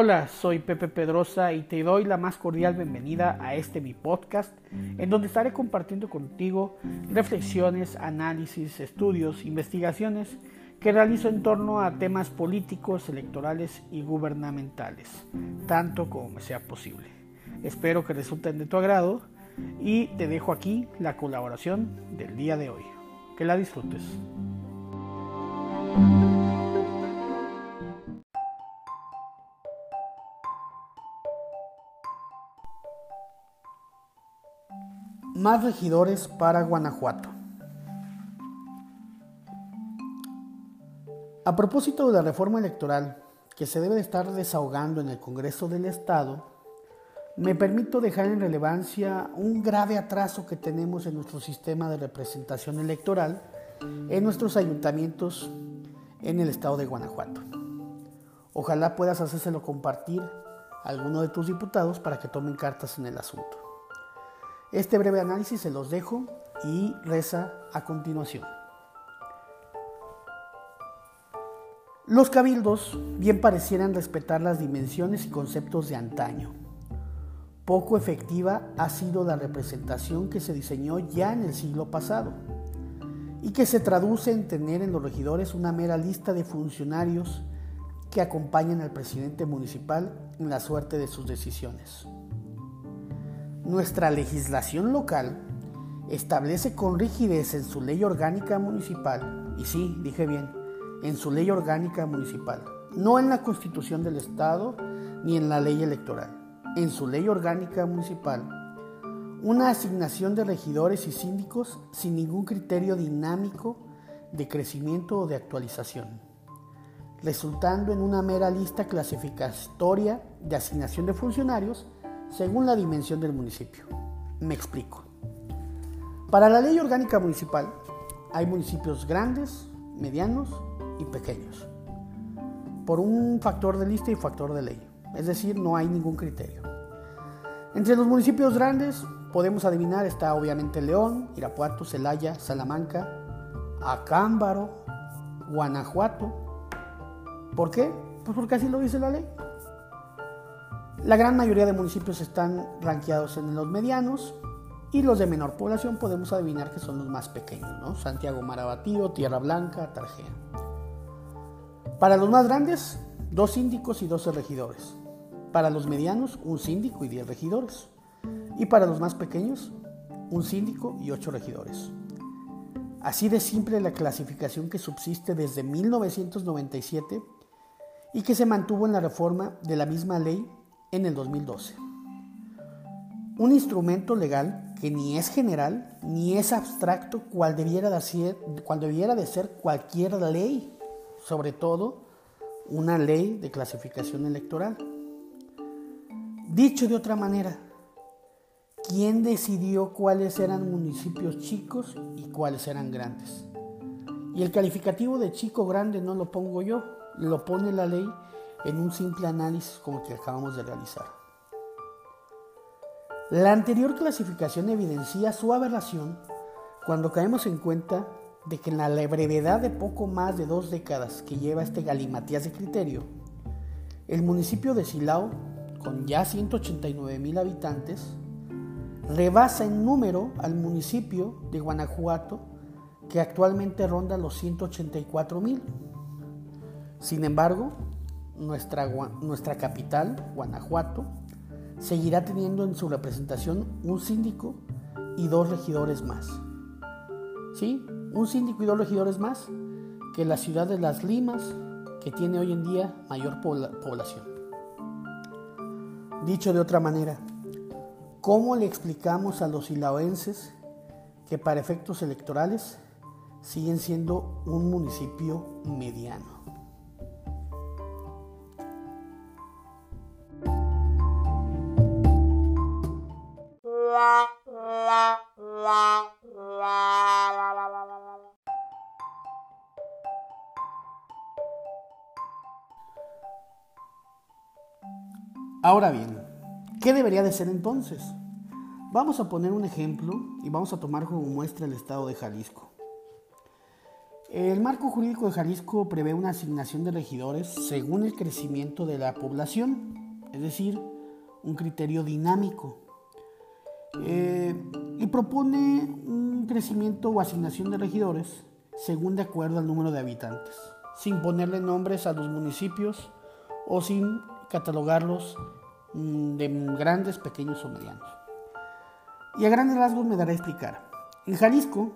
Hola, soy Pepe Pedrosa y te doy la más cordial bienvenida a este mi podcast, en donde estaré compartiendo contigo reflexiones, análisis, estudios, investigaciones que realizo en torno a temas políticos, electorales y gubernamentales, tanto como me sea posible. Espero que resulten de tu agrado y te dejo aquí la colaboración del día de hoy. Que la disfrutes. Más regidores para Guanajuato. A propósito de la reforma electoral que se debe de estar desahogando en el Congreso del Estado, me permito dejar en relevancia un grave atraso que tenemos en nuestro sistema de representación electoral en nuestros ayuntamientos en el estado de Guanajuato. Ojalá puedas hacérselo compartir a alguno de tus diputados para que tomen cartas en el asunto. Este breve análisis se los dejo y reza a continuación. Los cabildos bien parecieran respetar las dimensiones y conceptos de antaño. Poco efectiva ha sido la representación que se diseñó ya en el siglo pasado y que se traduce en tener en los regidores una mera lista de funcionarios que acompañan al presidente municipal en la suerte de sus decisiones. Nuestra legislación local establece con rigidez en su ley orgánica municipal, y sí, dije bien, en su ley orgánica municipal, no en la constitución del Estado ni en la ley electoral, en su ley orgánica municipal, una asignación de regidores y síndicos sin ningún criterio dinámico de crecimiento o de actualización, resultando en una mera lista clasificatoria de asignación de funcionarios según la dimensión del municipio. Me explico. Para la ley orgánica municipal hay municipios grandes, medianos y pequeños, por un factor de lista y factor de ley, es decir, no hay ningún criterio. Entre los municipios grandes podemos adivinar está obviamente León, Irapuato, Celaya, Salamanca, Acámbaro, Guanajuato. ¿Por qué? Pues porque así lo dice la ley. La gran mayoría de municipios están ranqueados en los medianos y los de menor población podemos adivinar que son los más pequeños. Santiago Marabatío, Tierra Blanca, Tarjea. Para los más grandes, dos síndicos y doce regidores. Para los medianos, un síndico y diez regidores. Y para los más pequeños, un síndico y ocho regidores. Así de simple la clasificación que subsiste desde 1997 y que se mantuvo en la reforma de la misma ley en el 2012. Un instrumento legal que ni es general ni es abstracto cual debiera de ser, cual debiera de ser cualquier ley, sobre todo una ley de clasificación electoral. Dicho de otra manera, ¿quién decidió cuáles eran municipios chicos y cuáles eran grandes? Y el calificativo de chico grande no lo pongo yo, lo pone la ley en un simple análisis como el que acabamos de realizar. La anterior clasificación evidencia su aberración cuando caemos en cuenta de que en la brevedad de poco más de dos décadas que lleva este galimatías de criterio, el municipio de Silao, con ya 189 mil habitantes, rebasa en número al municipio de Guanajuato, que actualmente ronda los 184 mil. Sin embargo, nuestra, capital, Guanajuato, seguirá teniendo en su representación un síndico y dos regidores más. ¿Sí? Un síndico y dos regidores más que la ciudad de Las Limas, que tiene hoy en día mayor población. Dicho de otra manera, ¿cómo le explicamos a los ilaoenses que para efectos electorales siguen siendo un municipio mediano? Ahora bien, ¿qué debería de ser entonces? Vamos a poner un ejemplo y vamos a tomar como muestra el estado de Jalisco. El marco jurídico de Jalisco prevé una asignación de regidores según el crecimiento de la población, es decir, un criterio dinámico. Eh, y propone un crecimiento o asignación de regidores según de acuerdo al número de habitantes, sin ponerle nombres a los municipios o sin catalogarlos de grandes, pequeños o medianos. Y a grandes rasgos me daré a explicar. En Jalisco,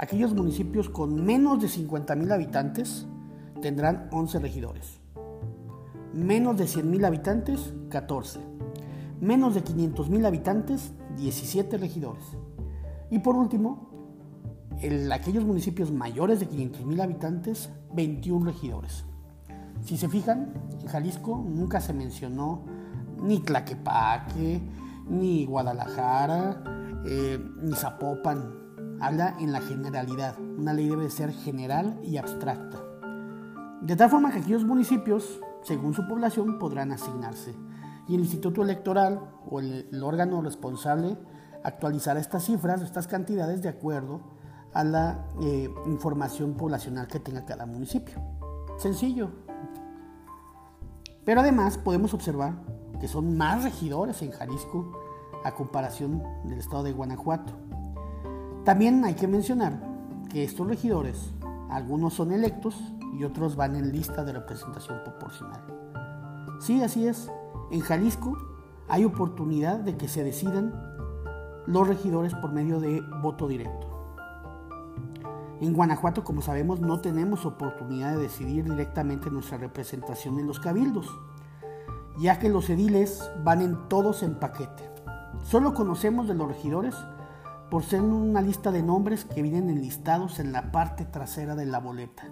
Aquellos municipios con menos de 50.000 habitantes tendrán 11 regidores. Menos de 100.000 habitantes, 14. Menos de 500.000 habitantes, 17 regidores. Y por último, en aquellos municipios mayores de 500.000 habitantes, 21 regidores. Si se fijan, en Jalisco nunca se mencionó ni Tlaquepaque, ni Guadalajara, eh, ni Zapopan, habla en la generalidad. Una ley debe ser general y abstracta. De tal forma que aquellos municipios, según su población, podrán asignarse. Y el Instituto Electoral o el, órgano responsable actualizará estas cifras, estas cantidades, de acuerdo a la eh, información poblacional que tenga cada municipio. Sencillo. Pero además podemos observar que son más regidores en Jalisco a comparación del estado de Guanajuato. También hay que mencionar que estos regidores, algunos son electos y otros van en lista de representación proporcional. Sí, así es. En Jalisco hay oportunidad de que se decidan los regidores por medio de voto directo. En Guanajuato, como sabemos, no tenemos oportunidad de decidir directamente nuestra representación en los cabildos, ya que los ediles van en todos en paquete. Solo conocemos de los regidores por ser una lista de nombres que vienen enlistados en la parte trasera de la boleta,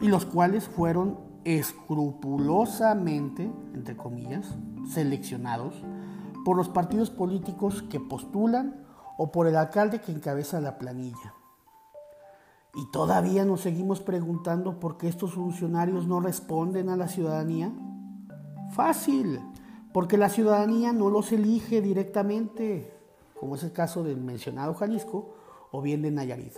y los cuales fueron escrupulosamente, entre comillas, seleccionados por los partidos políticos que postulan o por el alcalde que encabeza la planilla. Y todavía nos seguimos preguntando por qué estos funcionarios no responden a la ciudadanía. Fácil, porque la ciudadanía no los elige directamente como es el caso del mencionado Jalisco o bien de Nayarit.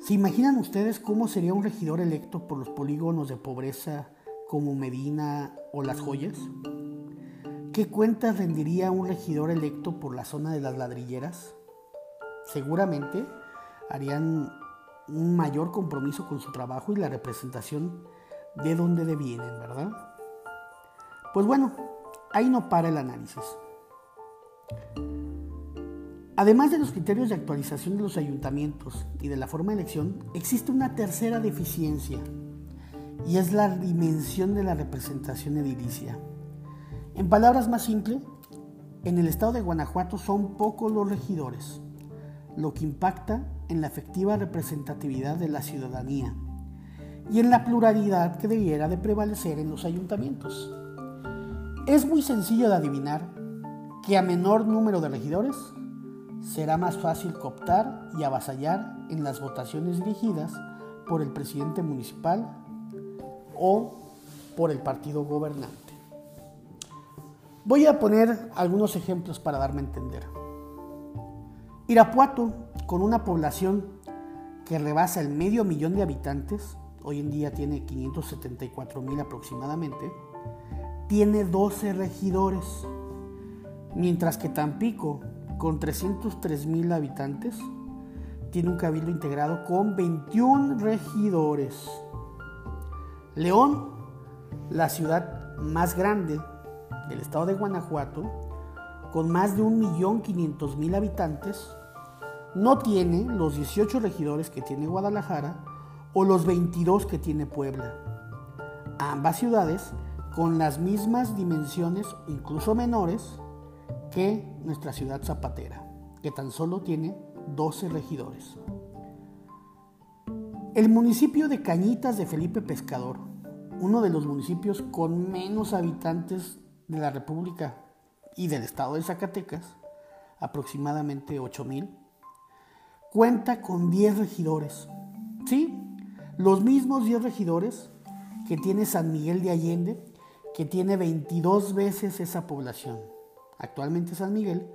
¿Se imaginan ustedes cómo sería un regidor electo por los polígonos de pobreza como Medina o Las Joyas? ¿Qué cuentas rendiría un regidor electo por la zona de las ladrilleras? Seguramente harían un mayor compromiso con su trabajo y la representación de donde vienen, ¿verdad? Pues bueno, ahí no para el análisis. Además de los criterios de actualización de los ayuntamientos y de la forma de elección, existe una tercera deficiencia y es la dimensión de la representación edilicia. En palabras más simples, en el estado de Guanajuato son pocos los regidores, lo que impacta en la efectiva representatividad de la ciudadanía y en la pluralidad que debiera de prevalecer en los ayuntamientos. Es muy sencillo de adivinar que a menor número de regidores será más fácil cooptar y avasallar en las votaciones dirigidas por el presidente municipal o por el partido gobernante. Voy a poner algunos ejemplos para darme a entender. Irapuato, con una población que rebasa el medio millón de habitantes, hoy en día tiene 574 mil aproximadamente, tiene 12 regidores mientras que Tampico, con 303 mil habitantes, tiene un cabildo integrado con 21 regidores. León, la ciudad más grande del estado de Guanajuato, con más de 1.500.000 habitantes, no tiene los 18 regidores que tiene Guadalajara o los 22 que tiene Puebla. Ambas ciudades, con las mismas dimensiones, incluso menores, que nuestra ciudad zapatera, que tan solo tiene 12 regidores. El municipio de Cañitas de Felipe Pescador, uno de los municipios con menos habitantes de la República y del estado de Zacatecas, aproximadamente 8.000, cuenta con 10 regidores. Sí, los mismos 10 regidores que tiene San Miguel de Allende, que tiene 22 veces esa población. Actualmente San Miguel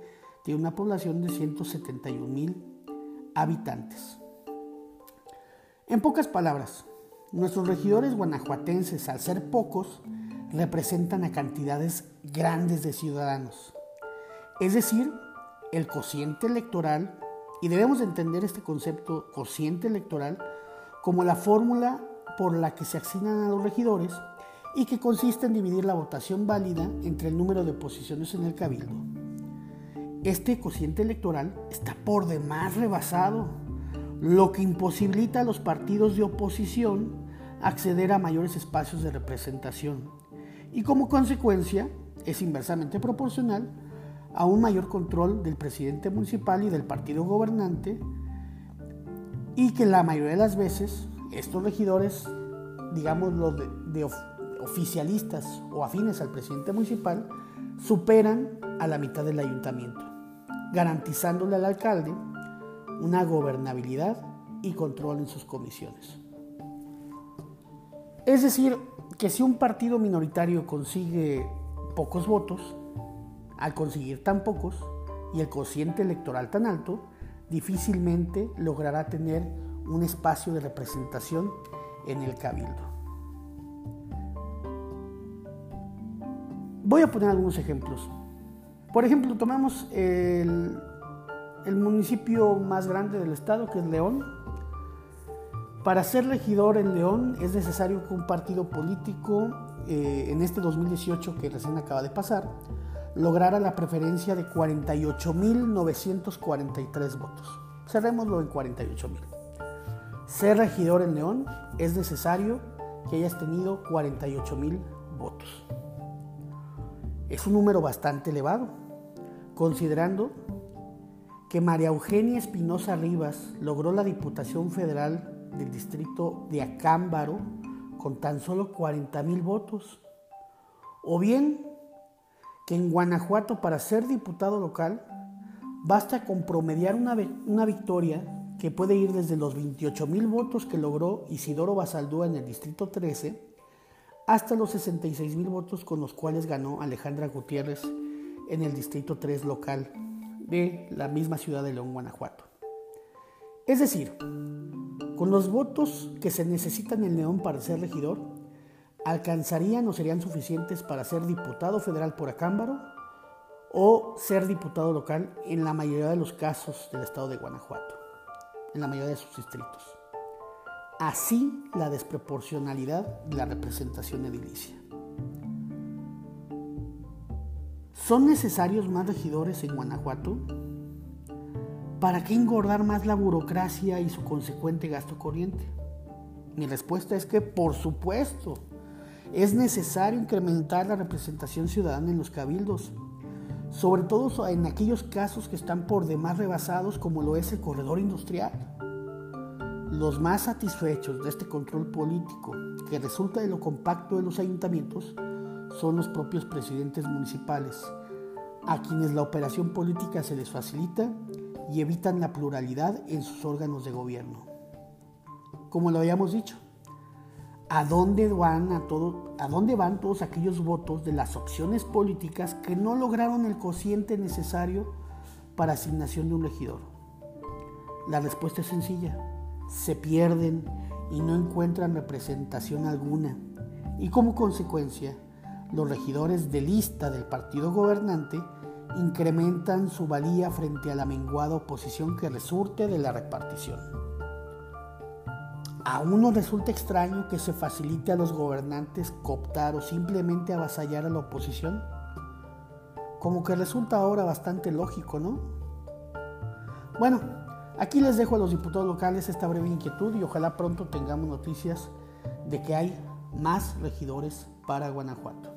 tiene una población de 171 mil habitantes. En pocas palabras, nuestros regidores guanajuatenses, al ser pocos, representan a cantidades grandes de ciudadanos. Es decir, el cociente electoral, y debemos entender este concepto cociente electoral como la fórmula por la que se asignan a los regidores y que consiste en dividir la votación válida entre el número de posiciones en el cabildo. Este cociente electoral está por demás rebasado, lo que imposibilita a los partidos de oposición acceder a mayores espacios de representación y como consecuencia es inversamente proporcional a un mayor control del presidente municipal y del partido gobernante y que la mayoría de las veces estos regidores, digamos los de, oficialistas o afines al presidente municipal, superan a la mitad del ayuntamiento, garantizándole al alcalde una gobernabilidad y control en sus comisiones. Es decir, que si un partido minoritario consigue pocos votos, al conseguir tan pocos y el cociente electoral tan alto, difícilmente logrará tener un espacio de representación en el cabildo. Voy a poner algunos ejemplos. Por ejemplo, tomamos el, el municipio más grande del estado, que es León. Para ser regidor en León es necesario que un partido político, eh, en este 2018 que recién acaba de pasar, lograra la preferencia de 48.943 votos. Cerrémoslo en 48.000. Ser regidor en León es necesario que hayas tenido 48.000 votos. Es un número bastante elevado, considerando que María Eugenia Espinosa Rivas logró la Diputación Federal del Distrito de Acámbaro con tan solo 40.000 votos. O bien en Guanajuato para ser diputado local basta con promediar una, una victoria que puede ir desde los 28 mil votos que logró Isidoro Basaldúa en el Distrito 13 hasta los 66 mil votos con los cuales ganó Alejandra Gutiérrez en el Distrito 3 local de la misma ciudad de León, Guanajuato. Es decir, con los votos que se necesitan en León para ser regidor, alcanzarían o serían suficientes para ser diputado federal por Acámbaro o ser diputado local en la mayoría de los casos del estado de Guanajuato, en la mayoría de sus distritos. Así la desproporcionalidad de la representación edilicia. ¿Son necesarios más regidores en Guanajuato? ¿Para qué engordar más la burocracia y su consecuente gasto corriente? Mi respuesta es que por supuesto es necesario incrementar la representación ciudadana en los cabildos, sobre todo en aquellos casos que están por demás rebasados como lo es el corredor industrial. Los más satisfechos de este control político que resulta de lo compacto de los ayuntamientos son los propios presidentes municipales, a quienes la operación política se les facilita y evitan la pluralidad en sus órganos de gobierno. Como lo habíamos dicho, ¿A dónde, van a, todo, ¿A dónde van todos aquellos votos de las opciones políticas que no lograron el cociente necesario para asignación de un regidor? La respuesta es sencilla. Se pierden y no encuentran representación alguna. Y como consecuencia, los regidores de lista del partido gobernante incrementan su valía frente a la menguada oposición que resurte de la repartición. A uno resulta extraño que se facilite a los gobernantes cooptar o simplemente avasallar a la oposición. Como que resulta ahora bastante lógico, ¿no? Bueno, aquí les dejo a los diputados locales esta breve inquietud y ojalá pronto tengamos noticias de que hay más regidores para Guanajuato.